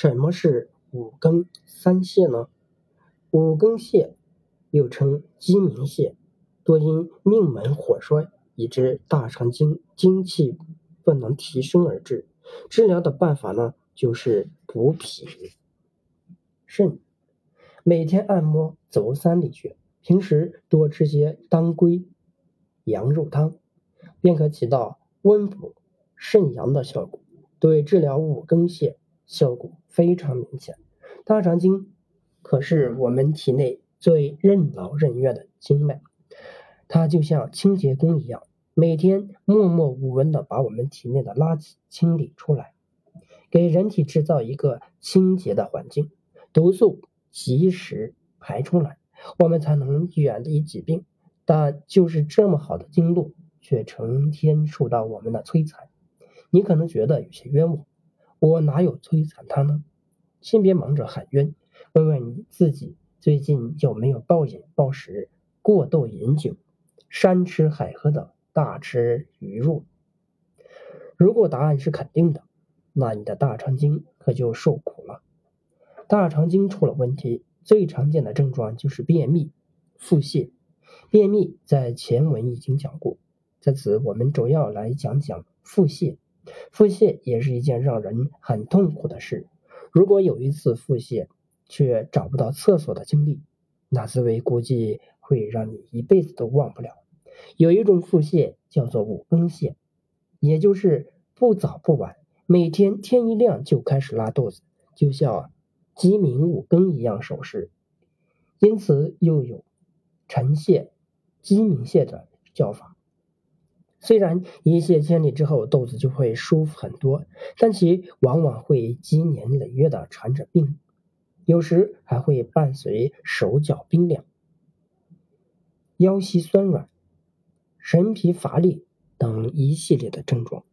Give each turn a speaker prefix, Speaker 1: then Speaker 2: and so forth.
Speaker 1: 什么是五更三泻呢？五更泻又称鸡鸣泻，多因命门火衰，以致大肠经精气不能提升而致。治疗的办法呢，就是补脾。肾，每天按摩足三里穴，平时多吃些当归、羊肉汤，便可起到温补肾阳的效果，对治疗五更泻。效果非常明显。大肠经可是我们体内最任劳任怨的经脉，它就像清洁工一样，每天默默无闻的把我们体内的垃圾清理出来，给人体制造一个清洁的环境，毒素及时排出来，我们才能远离疾病。但就是这么好的经络，却成天受到我们的摧残，你可能觉得有些冤枉。我哪有摧残他呢？先别忙着喊冤，问问你自己最近有没有暴饮暴食、过度饮酒、山吃海喝的大吃鱼肉？如果答案是肯定的，那你的大肠经可就受苦了。大肠经出了问题，最常见的症状就是便秘、腹泻。便秘在前文已经讲过，在此我们主要来讲讲腹泻。腹泻也是一件让人很痛苦的事。如果有一次腹泻却找不到厕所的经历，那滋味估计会让你一辈子都忘不了。有一种腹泻叫做五更泻，也就是不早不晚，每天天一亮就开始拉肚子，就像鸡鸣五更一样守时，因此又有晨泻、鸡鸣泻的叫法。虽然一泻千里之后肚子就会舒服很多，但其往往会积年累月的缠着病，有时还会伴随手脚冰凉、腰膝酸软、神疲乏力等一系列的症状。